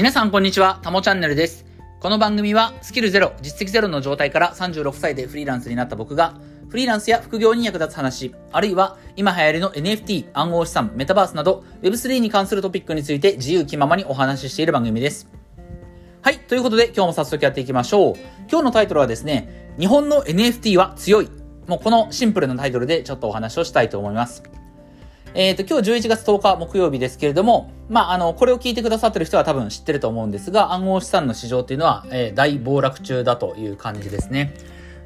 皆さんこんにちは、たもチャンネルです。この番組はスキルゼロ、実績ゼロの状態から36歳でフリーランスになった僕が、フリーランスや副業に役立つ話、あるいは今流行りの NFT、暗号資産、メタバースなど Web3 に関するトピックについて自由気ままにお話ししている番組です。はい、ということで今日も早速やっていきましょう。今日のタイトルはですね、日本の NFT は強い。もうこのシンプルなタイトルでちょっとお話をしたいと思います。えっ、と、今日11月10日木曜日ですけれども、まあ、あの、これを聞いてくださってる人は多分知ってると思うんですが、暗号資産の市場っていうのは、えー大暴落中だという感じですね。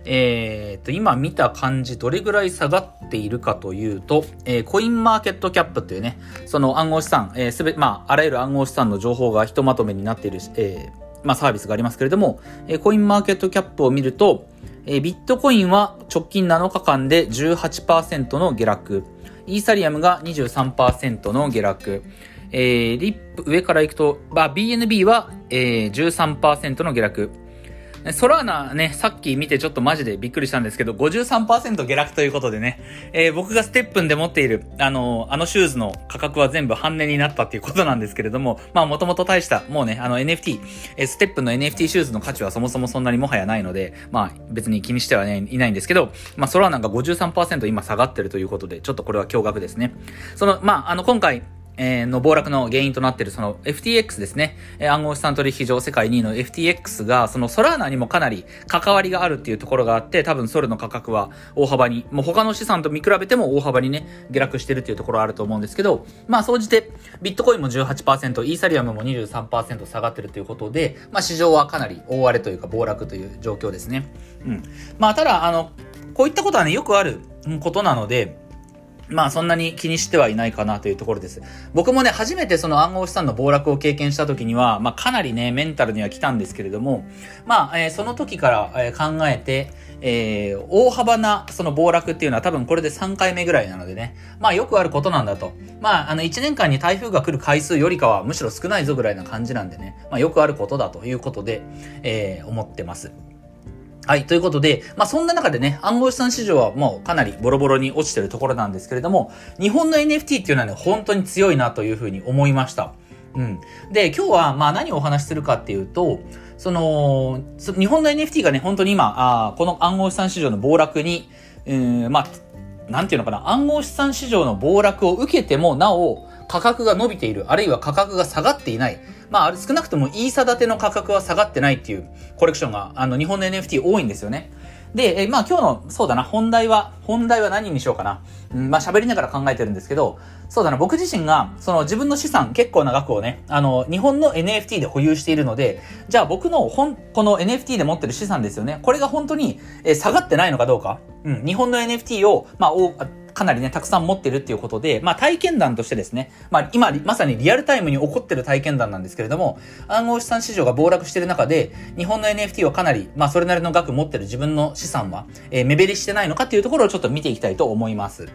えっ、と、今見た感じ、どれぐらい下がっているかというと、えーコインマーケットキャップっていうね、その暗号資産、えーすべ、まあ、あらゆる暗号資産の情報がひとまとめになっている、えーまあ、サービスがありますけれども、えーコインマーケットキャップを見ると、えービットコインは直近7日間で18%の下落。イーサリアムが23%の下落。えーリップ、上から行くと、まあ、BNB は、えー13%の下落。ソラーナね、さっき見てちょっとマジでびっくりしたんですけど、53%下落ということでね、えー僕がステップンで持っている、あの、あのシューズの価格は全部半値になったっていうことなんですけれども、まあもともと大した、もうね、あの NFT、えーステップンの NFT シューズの価値はそもそもそんなにもはやないので、まあ別に気にしてはね、いないんですけど、まあソラーナが53%今下がってるということで、ちょっとこれは驚愕ですね。その、まああの今回、えーの暴落の原因となっているその FTX ですね。えー暗号資産取引所世界2位の FTX がそのソラーナにもかなり関わりがあるっていうところがあって多分ソルの価格は大幅に、もう他の資産と見比べても大幅にね、下落してるっていうところあると思うんですけど、まあ総じてビットコインも18%、イーサリアムも23%下がってるということで、まあ市場はかなり大荒れというか暴落という状況ですね。うん。まあただ、あの、こういったことはね、よくあることなので、まあそんなに気にしてはいないかなというところです。僕もね、初めてその暗号資産の暴落を経験した時には、まあかなりね、メンタルには来たんですけれども、まあ、えーその時から、えー考えて、えー大幅なその暴落っていうのは多分これで3回目ぐらいなのでね、まあよくあることなんだと。まあ、あの1年間に台風が来る回数よりかはむしろ少ないぞぐらいな感じなんでね、まあよくあることだということで、えー思ってます。はい。ということで、まあ、そんな中でね、暗号資産市場はもうかなりボロボロに落ちてるところなんですけれども、日本の NFT っていうのはね、本当に強いなというふうに思いました。うん。で、今日は、まあ、何をお話しするかっていうと、その、日本の NFT がね、本当に今、あこの暗号資産市場の暴落に、うん、まあ、なんていうのかな、暗号資産市場の暴落を受けても、なお、価格が伸びている、あるいは価格が下がっていない。まあ、少なくともイーサ建ての価格は下がってないっていうコレクションが、あの、日本の NFT 多いんですよね。で、えまあ今日の、そうだな、本題は、本題は何にしようかな。うん、まあ喋りながら考えてるんですけど、そうだな、僕自身が、その自分の資産結構な額をね、あの、日本の NFT で保有しているので、じゃあ僕の本、この NFT で持ってる資産ですよね。これが本当に、え下がってないのかどうか。うん、日本の NFT を、まあ、かなりね、たくさん持ってるっていうことで、まあ体験談としてですね、まあ今、まさにリアルタイムに起こってる体験談なんですけれども、暗号資産市場が暴落してる中で、日本の NFT はかなり、まあそれなりの額持ってる自分の資産は、えー目減りしてないのかっていうところをちょっと見ていきたいと思います。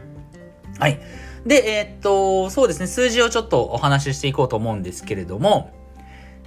はい。で、えーっと、そうですね、数字をちょっとお話ししていこうと思うんですけれども、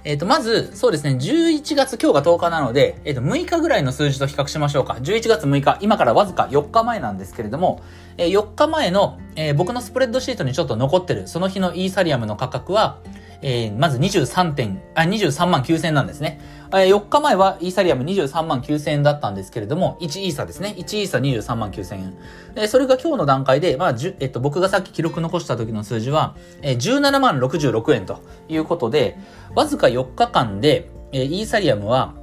えっ、と、まず、そうですね、11月、今日が10日なので、えっ、と、6日ぐらいの数字と比較しましょうか。11月6日、今からわずか4日前なんですけれども、えー4日前の、えー僕のスプレッドシートにちょっと残ってる、その日のイーサリアムの価格は、えーまず23点、あ、23万9000円なんですね。えー4日前はイーサリアム23万9000円だったんですけれども、1イーサですね。1イーサ23万9000円。えーそれが今日の段階で、まあ、えっと、僕がさっき記録残した時の数字は、えー17万66円ということで、わずか4日間で、えーイーサリアムは、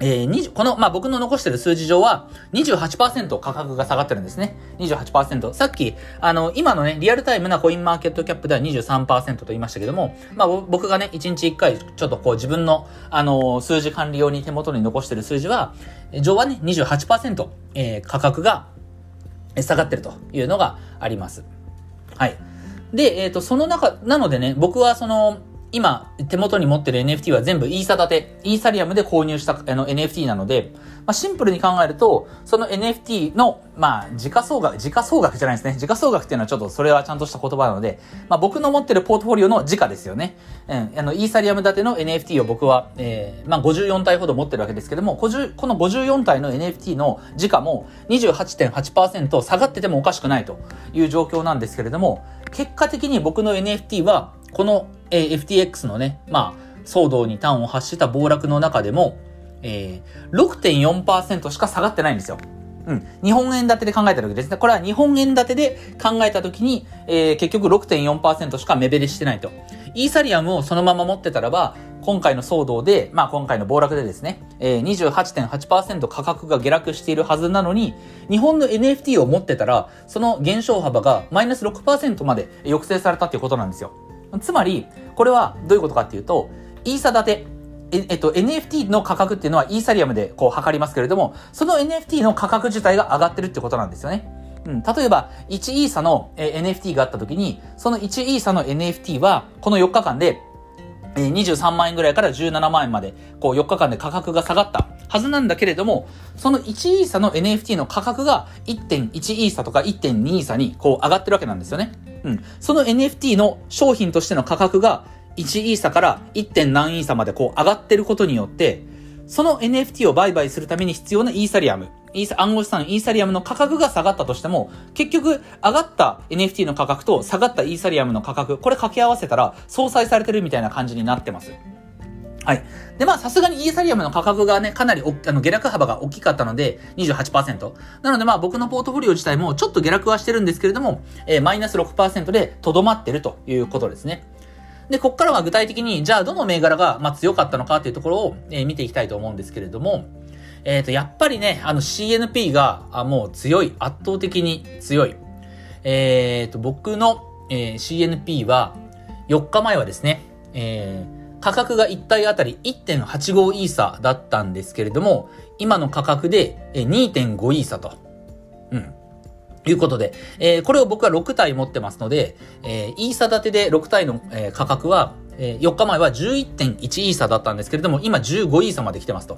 えー、この、まあ、僕の残してる数字上は28%価格が下がってるんですね。28%。さっき、あの、今のね、リアルタイムなコインマーケットキャップでは23%と言いましたけども、まあ、僕がね、1日1回、ちょっとこう自分の、あの、数字管理用に手元に残してる数字は、上はね、28%、えー価格が下がってるというのがあります。はい。で、えっ、と、その中、なのでね、僕はその、今、手元に持ってる NFT は全部イーサ建て、イーサリアムで購入したあの NFT なので、まあ、シンプルに考えると、その NFT の、まあ、時価総額、時価総額じゃないですね。時価総額っていうのはちょっとそれはちゃんとした言葉なので、まあ、僕の持ってるポートフォリオの時価ですよね。うん、あの、イーサリアム建ての NFT を僕は、えー、まあ、54体ほど持ってるわけですけども、この54体の NFT の時価も28.8%下がっててもおかしくないという状況なんですけれども、結果的に僕の NFT は、この、えー FTX のね、まあ、騒動に端を発した暴落の中でも、えー、6.4%しか下がってないんですよ。うん。日本円建てで考えた時ですね。これは日本円建てで考えた時に、えー、結局6.4%しか目減りしてないと。イーサリアムをそのまま持ってたらば、今回の騒動で、まあ今回の暴落でですね、えー、28.8%価格が下落しているはずなのに、日本の NFT を持ってたら、その減少幅がマイナス6%まで抑制されたっていうことなんですよ。つまり、これはどういうことかっていうと、イーサ建て、ええっと、NFT の価格っていうのはイーサリアムでこう測りますけれども、その NFT の価格自体が上がってるってことなんですよね。うん、例えば、1イーサの、え NFT があった時に、その1イーサの NFT は、この4日間でえ23万円ぐらいから17万円まで、こう4日間で価格が下がったはずなんだけれども、その1イーサの NFT の価格が1.1イーサとか1.2イーサにこう上がってるわけなんですよね。うん。その NFT の商品としての価格が1イーサから 1. 何イーサまでこう上がってることによって、その NFT を売買するために必要なイーサリアム、イーサ、暗号資産イーサリアムの価格が下がったとしても、結局、上がった NFT の価格と下がったイーサリアムの価格、これ掛け合わせたら、相殺されてるみたいな感じになってます。はい。で、まあ、さすがにイーサリアムの価格がね、かなりおあの、下落幅が大きかったので、28%。なので、まあ、僕のポートフォリオ自体もちょっと下落はしてるんですけれども、えー、マイナス6%でとどまってるということですね。で、こっからは具体的に、じゃあどの銘柄が、まあ、強かったのかっていうところを、えー、見ていきたいと思うんですけれども、えっ、ー、と、やっぱりね、あの CNP が、あもう強い、圧倒的に強い。えっ、ー、と、僕の、えー、CNP は、4日前はですね、えー、価格が1体あたり1.85イーサだったんですけれども、今の価格で2.5イーサと。うん。いうことで、えー、これを僕は6体持ってますので、えー、イーサ建てで6体の、えー、価格は、えー、4日前は11.1イーサだったんですけれども、今15イーサまで来てますと。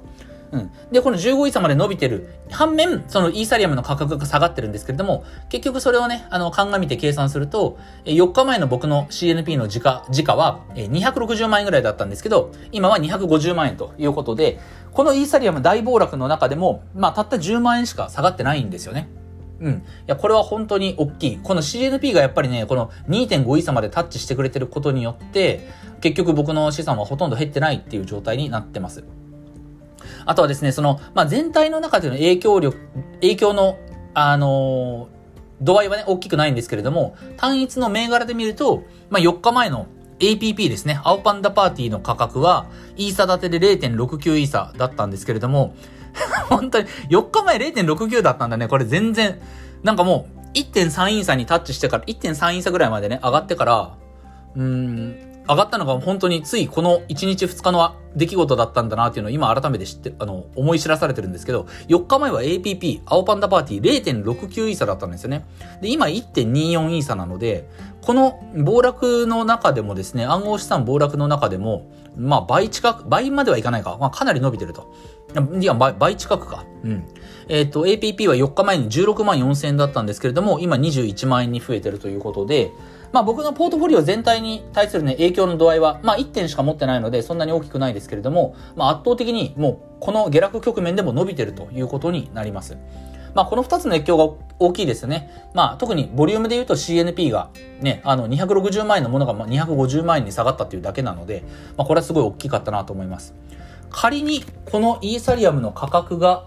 うん。で、この15イーサまで伸びてる。反面、そのイーサリアムの価格が下がってるんですけれども、結局それをね、あの、鑑みて計算すると、4日前の僕の CNP の時価、時価は260万円ぐらいだったんですけど、今は250万円ということで、このイーサリアム大暴落の中でも、まあ、たった10万円しか下がってないんですよね。うん。いや、これは本当に大きい。この CNP がやっぱりね、この2.5イーサまでタッチしてくれてることによって、結局僕の資産はほとんど減ってないっていう状態になってます。あとはですね、その、まあ、全体の中での影響力、影響の、あのー、度合いはね、大きくないんですけれども、単一の銘柄で見ると、まあ、4日前の APP ですね、青パンダパーティーの価格は、イーサ建てで0.69イーサだったんですけれども、本当に、4日前0.69だったんだね。これ全然、なんかもう、1.3イーサにタッチしてから、1.3イーサぐらいまでね、上がってから、うん、上がったのが本当についこの1日2日の出来事だったんだなっていうのを今改めて知って、あの、思い知らされてるんですけど、4日前は APP、青パンダパーティー0.69イーサだったんですよね。で、今1.24イーサなので、この暴落の中でもですね、暗号資産暴落の中でも、まあ倍近く、倍まではいかないか、まあかなり伸びてると。いや、倍近くか。うん。えっ、ー、と、APP は4日前に16万4千円だったんですけれども、今21万円に増えてるということで、まあ僕のポートフォリオ全体に対するね、影響の度合いは、まあ1点しか持ってないので、そんなに大きくないですけれども、まあ圧倒的にもうこの下落局面でも伸びてるということになります。まあこの2つの影響が大きいですよね。まあ特にボリュームで言うと CNP がね、あの260万円のものが250万円に下がったっていうだけなので、まあこれはすごい大きかったなと思います。仮にこのイーサリアムの価格が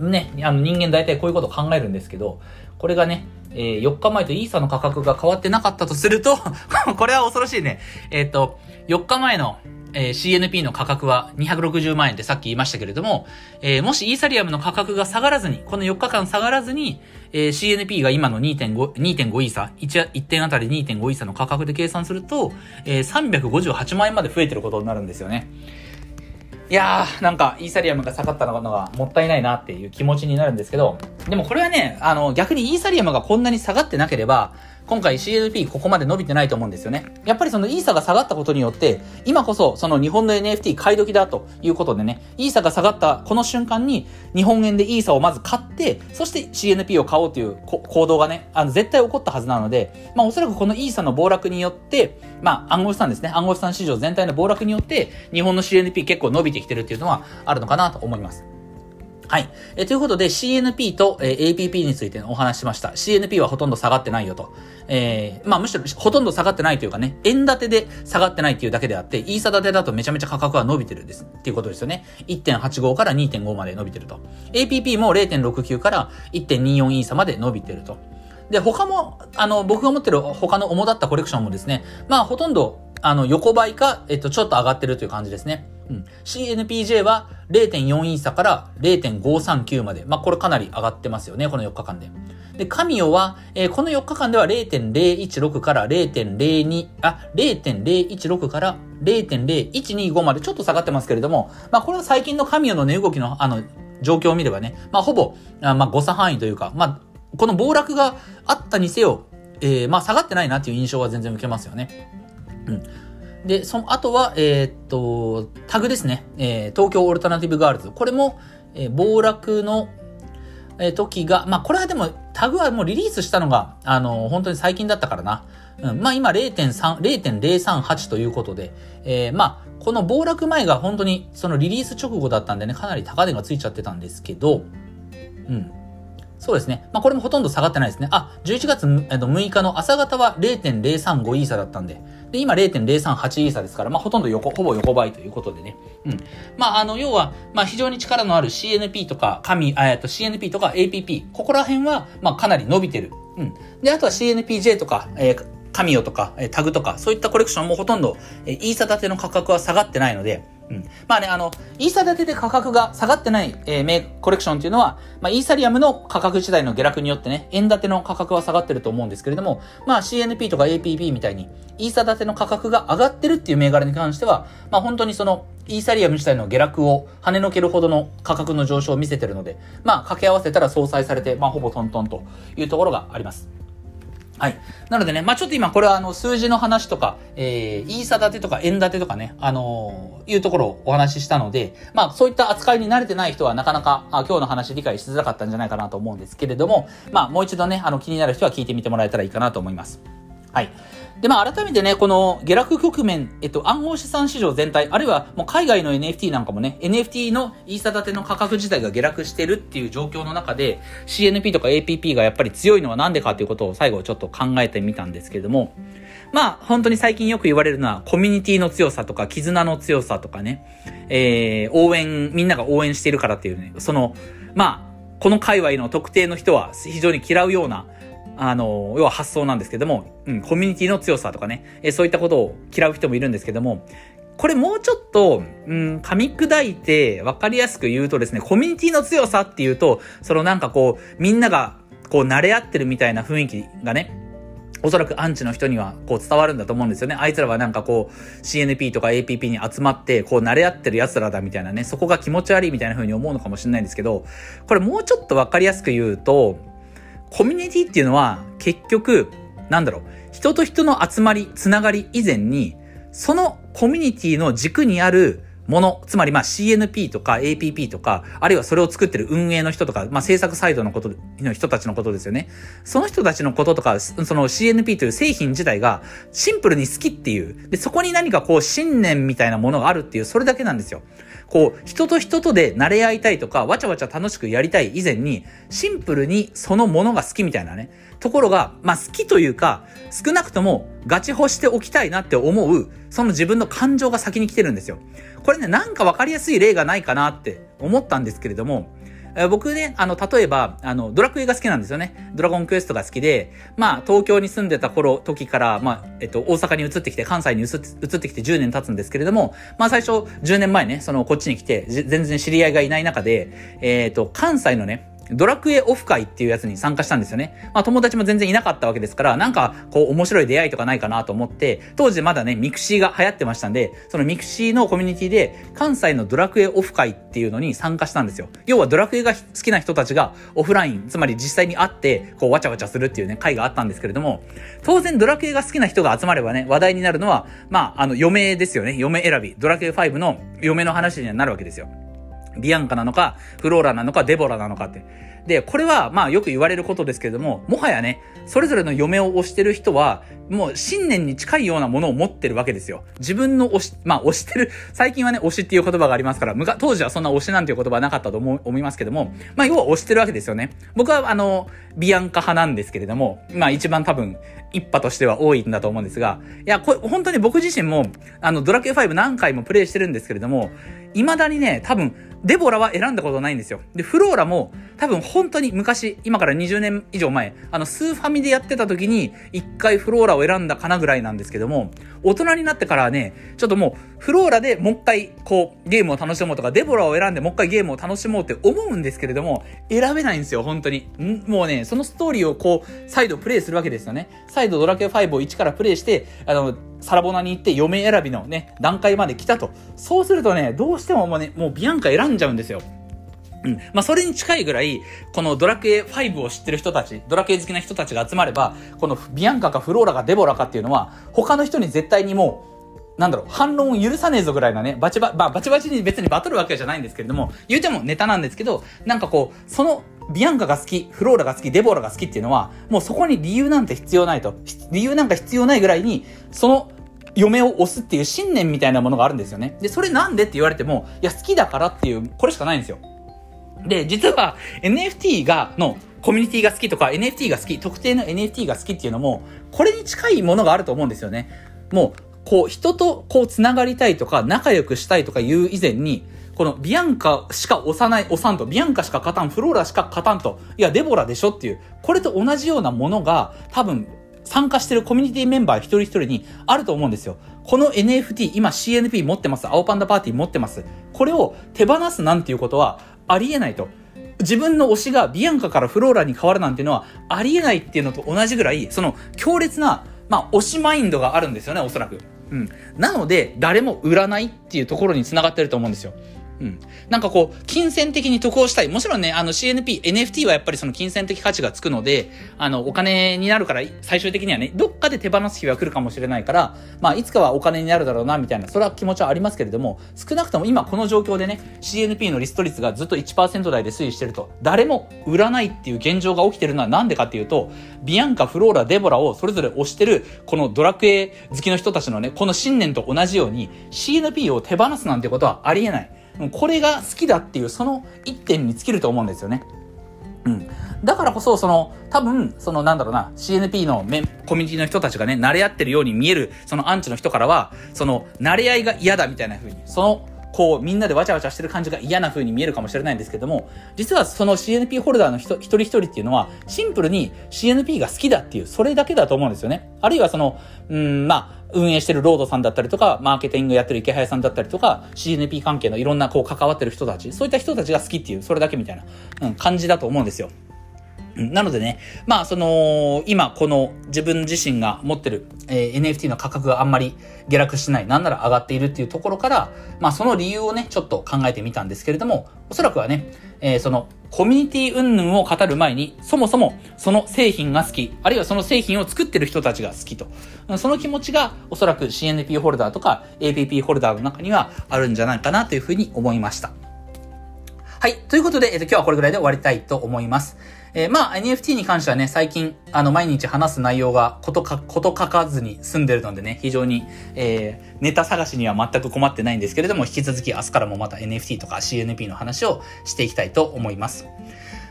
ね、あの人間大体こういうこと考えるんですけど、これがね、えー、4日前とイーサの価格が変わってなかったとすると これは恐ろしいね。えっ、と、4日前の、えー、CNP の価格は260万円ってさっき言いましたけれども、えー、もしイーサリアムの価格が下がらずに、この4日間下がらずに、えー、CNP が今の2.5、2.5イーサ1、1点あたり2.5イーサの価格で計算すると、えー、358万円まで増えてることになるんですよね。いやー、なんか、イーサリアムが下がったのがもったいないなっていう気持ちになるんですけど、でもこれはね、あの、逆にイーサリアムがこんなに下がってなければ、今回 CNP ここまで伸びてないと思うんですよね。やっぱりそのイーサが下がったことによって、今こそその日本の NFT 買い時だということでね、イーサが下がったこの瞬間に日本円でイーサをまず買って、そして CNP を買おうという行動がね、あの絶対起こったはずなので、まあおそらくこのイーサの暴落によって、まあ暗号資産ですね、暗号資産市場全体の暴落によって、日本の CNP 結構伸びてきてるっていうのはあるのかなと思います。はい。えということで CNP と、え APP についてお話しました。CNP はほとんど下がってないよと。えー、まあむしろほとんど下がってないというかね、円建てで下がってないっていうだけであって、イーサ建てだとめちゃめちゃ価格は伸びてるんです。っていうことですよね。1.85から2.5まで伸びてると。APP も0.69から1.24イーサまで伸びてると。で、他も、あの、僕が持ってる他の主だったコレクションもですね、まあほとんど、あの、横ばいか、えっと、ちょっと上がってるという感じですね。うん。CNPJ は0.4イーサから0.539まで。まあ、これかなり上がってますよね、この4日間で。で、カミオは、えー、この4日間では0.016から0.02、あ、0.016から0.0125までちょっと下がってますけれども、まあ、これは最近のカミオの値動きの、あの、状況を見ればね、まあ、ほぼ、あまあ、誤差範囲というか、まあ、この暴落があったにせよ、えー、まあ、下がってないなっていう印象は全然受けますよね。うん。で、その後は、えー、っと、タグですね。えー、東京オルタナティブガールズ。これも、えー、暴落の、えー、時が、まあ、これはでも、タグはもうリリースしたのが、あのー、本当に最近だったからな。うん、まあ、今0.3、0.038ということで、えー、まあ、この暴落前が本当にそのリリース直後だったんでね、かなり高値がついちゃってたんですけど、うん。そうですね。まあ、これもほとんど下がってないですね。あ、11月6日の朝方は0.035イーサだったんで、で、今0.038イーサですから、まあ、ほとんど横、ほぼ横ばいということでね。うん。まあ、あの、要は、まあ、非常に力のある CNP とか、紙、えっと、CNP とか APP、ここら辺は、まあ、かなり伸びてる。うん。で、あとは CNPJ とか、えー、カミオとか、えタグとか、そういったコレクションもほとんど、えイーサ建ての価格は下がってないので、うん。まあね、あの、イーサ建てで価格が下がってない、えー、メコレクションっていうのは、まあ、イーサリアムの価格自体の下落によってね、円建ての価格は下がってると思うんですけれども、まあ CNP とか APP みたいに、イーサ建ての価格が上がってるっていう銘柄に関しては、まあ本当にその、イーサリアム自体の下落を跳ねのけるほどの価格の上昇を見せてるので、まあ掛け合わせたら相殺されて、まあほぼトントンというところがあります。はい。なのでね、まあちょっと今これはあの数字の話とか、えー、イーサ建てとか円建てとかね、あのー、いうところをお話ししたので、まあそういった扱いに慣れてない人はなかなかあ今日の話理解しづらかったんじゃないかなと思うんですけれども、まあもう一度ね、あの気になる人は聞いてみてもらえたらいいかなと思います。はい。で、まあ、改めてね、この下落局面、えっと、暗号資産市場全体、あるいはもう海外の NFT なんかもね、NFT のイーサ建ての価格自体が下落してるっていう状況の中で、CNP とか APP がやっぱり強いのはなんでかっていうことを最後ちょっと考えてみたんですけれども、まあ、本当に最近よく言われるのは、コミュニティの強さとか、絆の強さとかね、えー、応援、みんなが応援してるからっていうね、その、まあ、この界隈の特定の人は非常に嫌うような、あの、要は発想なんですけども、うん、コミュニティの強さとかね、えそういったことを嫌う人もいるんですけども、これもうちょっと、うん、噛み砕いて分かりやすく言うとですね、コミュニティの強さっていうと、そのなんかこう、みんながこう慣れ合ってるみたいな雰囲気がね、おそらくアンチの人にはこう伝わるんだと思うんですよね。あいつらはなんかこう CNP とか APP に集まってこう慣れ合ってる奴らだみたいなね、そこが気持ち悪いみたいな風に思うのかもしれないんですけど、これもうちょっと分かりやすく言うと、コミュニティっていうのは結局、なんだろう、人と人の集まり、つながり以前に、そのコミュニティの軸にあるもの、つまりまあ CNP とか APP とか、あるいはそれを作ってる運営の人とか、まあ制作サイドのことの人たちのことですよね。その人たちのこととか、その CNP という製品自体がシンプルに好きっていう、で、そこに何かこう信念みたいなものがあるっていう、それだけなんですよ。こう、人と人とで慣れ合いたいとか、わちゃわちゃ楽しくやりたい以前に、シンプルにそのものが好きみたいなね、ところが、まあ好きというか、少なくともガチホしておきたいなって思う、その自分の感情が先に来てるんですよ。これね、なんかわかりやすい例がないかなって思ったんですけれども、え僕ね、あの、例えば、あの、ドラクエが好きなんですよね。ドラゴンクエストが好きで、まあ、東京に住んでた頃、時から、まあ、えっと、大阪に移ってきて、関西に移ってきて10年経つんですけれども、まあ、最初、10年前ね、その、こっちに来て、全然知り合いがいない中で、えっと、関西のね、ドラクエオフ会っていうやつに参加したんですよね。まあ友達も全然いなかったわけですから、なんかこう面白い出会いとかないかなと思って、当時まだね、 mixi が流行ってましたんで、その mixi のコミュニティで関西のドラクエオフ会っていうのに参加したんですよ。要はドラクエが好きな人たちがオフライン、つまり実際に会って、こうわちゃわちゃするっていうね、会があったんですけれども、当然ドラクエが好きな人が集まればね、話題になるのは、まあ、あの、嫁ですよね。嫁選び。ドラクエ5の嫁の話にはなるわけですよ。ビアンカなのか、フローラなのか、デボラなのかって。で、これは、まあよく言われることですけれども、もはやね、それぞれの嫁を推してる人は、もう信念に近いようなものを持ってるわけですよ。自分の推し、まあ推してる、最近はね、推しっていう言葉がありますから、むか当時はそんな推しなんていう言葉はなかったと思思いますけども、まあ要は推してるわけですよね。僕はあの、ビアンカ派なんですけれども、まあ一番多分、一派としては多いんだと思うんですが、いや、これ、本当に僕自身も、あの、ドラクエ5何回もプレイしてるんですけれども、未だにね、多分、デボラは選んだことないんですよ。で、フローラも多分本当に昔、今から20年以上前、あの、スーファミでやってた時に一回フローラを選んだかなぐらいなんですけども、大人になってからはね、ちょっともう、フローラでもう一回、こう、ゲームを楽しもうとか、デボラを選んでもう一回ゲームを楽しもうって思うんですけれども、選べないんですよ、本当に。もうね、そのストーリーをこう、再度プレイするわけですよね。再度ドラクエ5を1からプレイして、あの、サラボナに行って嫁選びのね、段階まで来たと。そうするとね、どうしてももうね、もうビアンカ選んじゃうんですよ。うん。まあ、それに近いぐらい、このドラクエ5を知ってる人たち、ドラクエ好きな人たちが集まれば、このビアンカかフローラかデボラかっていうのは、他の人に絶対にもう、なんだろう、反論を許さねえぞぐらいなね、バチバ、まあ、バチバチに別にバトるわけじゃないんですけれども、言うてもネタなんですけど、なんかこう、その、ビアンカが好き、フローラが好き、デボラが好きっていうのは、もうそこに理由なんて必要ないと。理由なんか必要ないぐらいに、その嫁を押すっていう信念みたいなものがあるんですよね。で、それなんでって言われても、いや、好きだからっていう、これしかないんですよ。で、実は NFT が、のコミュニティが好きとか NFT が好き、特定の NFT が好きっていうのも、これに近いものがあると思うんですよね。もう、こう、人とこう繋がりたいとか、仲良くしたいとかいう以前に、このビアンカしか押さない、押さんと、ビアンカしか勝たん、フローラしか勝たんと、いや、デボラでしょっていう、これと同じようなものが、多分、参加してるコミュニティメンバー一人一人にあると思うんですよ。この NFT、今 CNP 持ってます。青パンダパーティー持ってます。これを手放すなんていうことはありえないと。自分の推しがビアンカからフローラに変わるなんていうのはありえないっていうのと同じぐらい、その強烈な、まあ、推しマインドがあるんですよね、おそらく。うん。なので、誰も売らないっていうところに繋がってると思うんですよ。うん。なんかこう、金銭的に得をしたい。もちろんね、あの CNP、NFT はやっぱりその金銭的価値がつくので、あの、お金になるから、最終的にはね、どっかで手放す日は来るかもしれないから、まあ、いつかはお金になるだろうな、みたいな、それは気持ちはありますけれども、少なくとも今この状況でね、CNP のリスト率がずっと1%台で推移してると、誰も売らないっていう現状が起きてるのはなんでかっていうと、ビアンカ、フローラ、デボラをそれぞれ推してる、このドラクエ好きの人たちのね、この信念と同じように、CNP を手放すなんてことはありえない。これが好きだっていうその一点に尽きると思うんですよね。うん。だからこそ、その、多分、その、なんだろうな、CNP のメコミュニティの人たちがね、慣れ合ってるように見える、そのアンチの人からは、その、慣れ合いが嫌だみたいな風に、その、こう、みんなでわちゃわちゃしてる感じが嫌な風に見えるかもしれないんですけども、実はその CNP ホルダーの人一人一人っていうのは、シンプルに CNP が好きだっていう、それだけだと思うんですよね。あるいはその、うん、まあ、運営してるロードさんだったりとか、マーケティングやってる池早さんだったりとか、CNP 関係のいろんなこう関わってる人たち、そういった人たちが好きっていう、それだけみたいな、うん、感じだと思うんですよ。なのでね、まあ、その、今、この自分自身が持ってる、えー、NFT の価格があんまり下落してない、なんなら上がっているっていうところから、まあ、その理由をね、ちょっと考えてみたんですけれども、おそらくはね、えー、その、コミュニティ云々を語る前に、そもそもその製品が好き、あるいはその製品を作ってる人たちが好きと。その気持ちが、おそらく CNP ホルダーとか APP ホルダーの中にはあるんじゃないかなというふうに思いました。はい。ということで、えっと、今日はこれぐらいで終わりたいと思います。えー、まあ、NFT に関してはね、最近、あの、毎日話す内容がことか、こと書かずに済んでるのでね、非常に、えー、ネタ探しには全く困ってないんですけれども、引き続き明日からもまた NFT とか CNP の話をしていきたいと思います。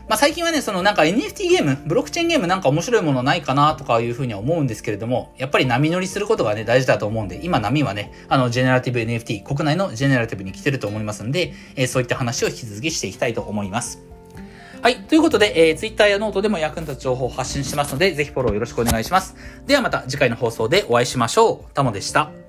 まあ、最近はね、そのなんか NFT ゲーム、ブロックチェーンゲームなんか面白いものないかなとかいうふうには思うんですけれども、やっぱり波乗りすることがね、大事だと思うんで、今波はね、あの、ジェネラティブ NFT、国内のジェネラティブに来てると思いますんで、えー、そういった話を引き続きしていきたいと思います。はい。ということで、えー、Twitter やノートでも役に立つ情報を発信しますので、ぜひフォローよろしくお願いします。ではまた次回の放送でお会いしましょう。タモでした。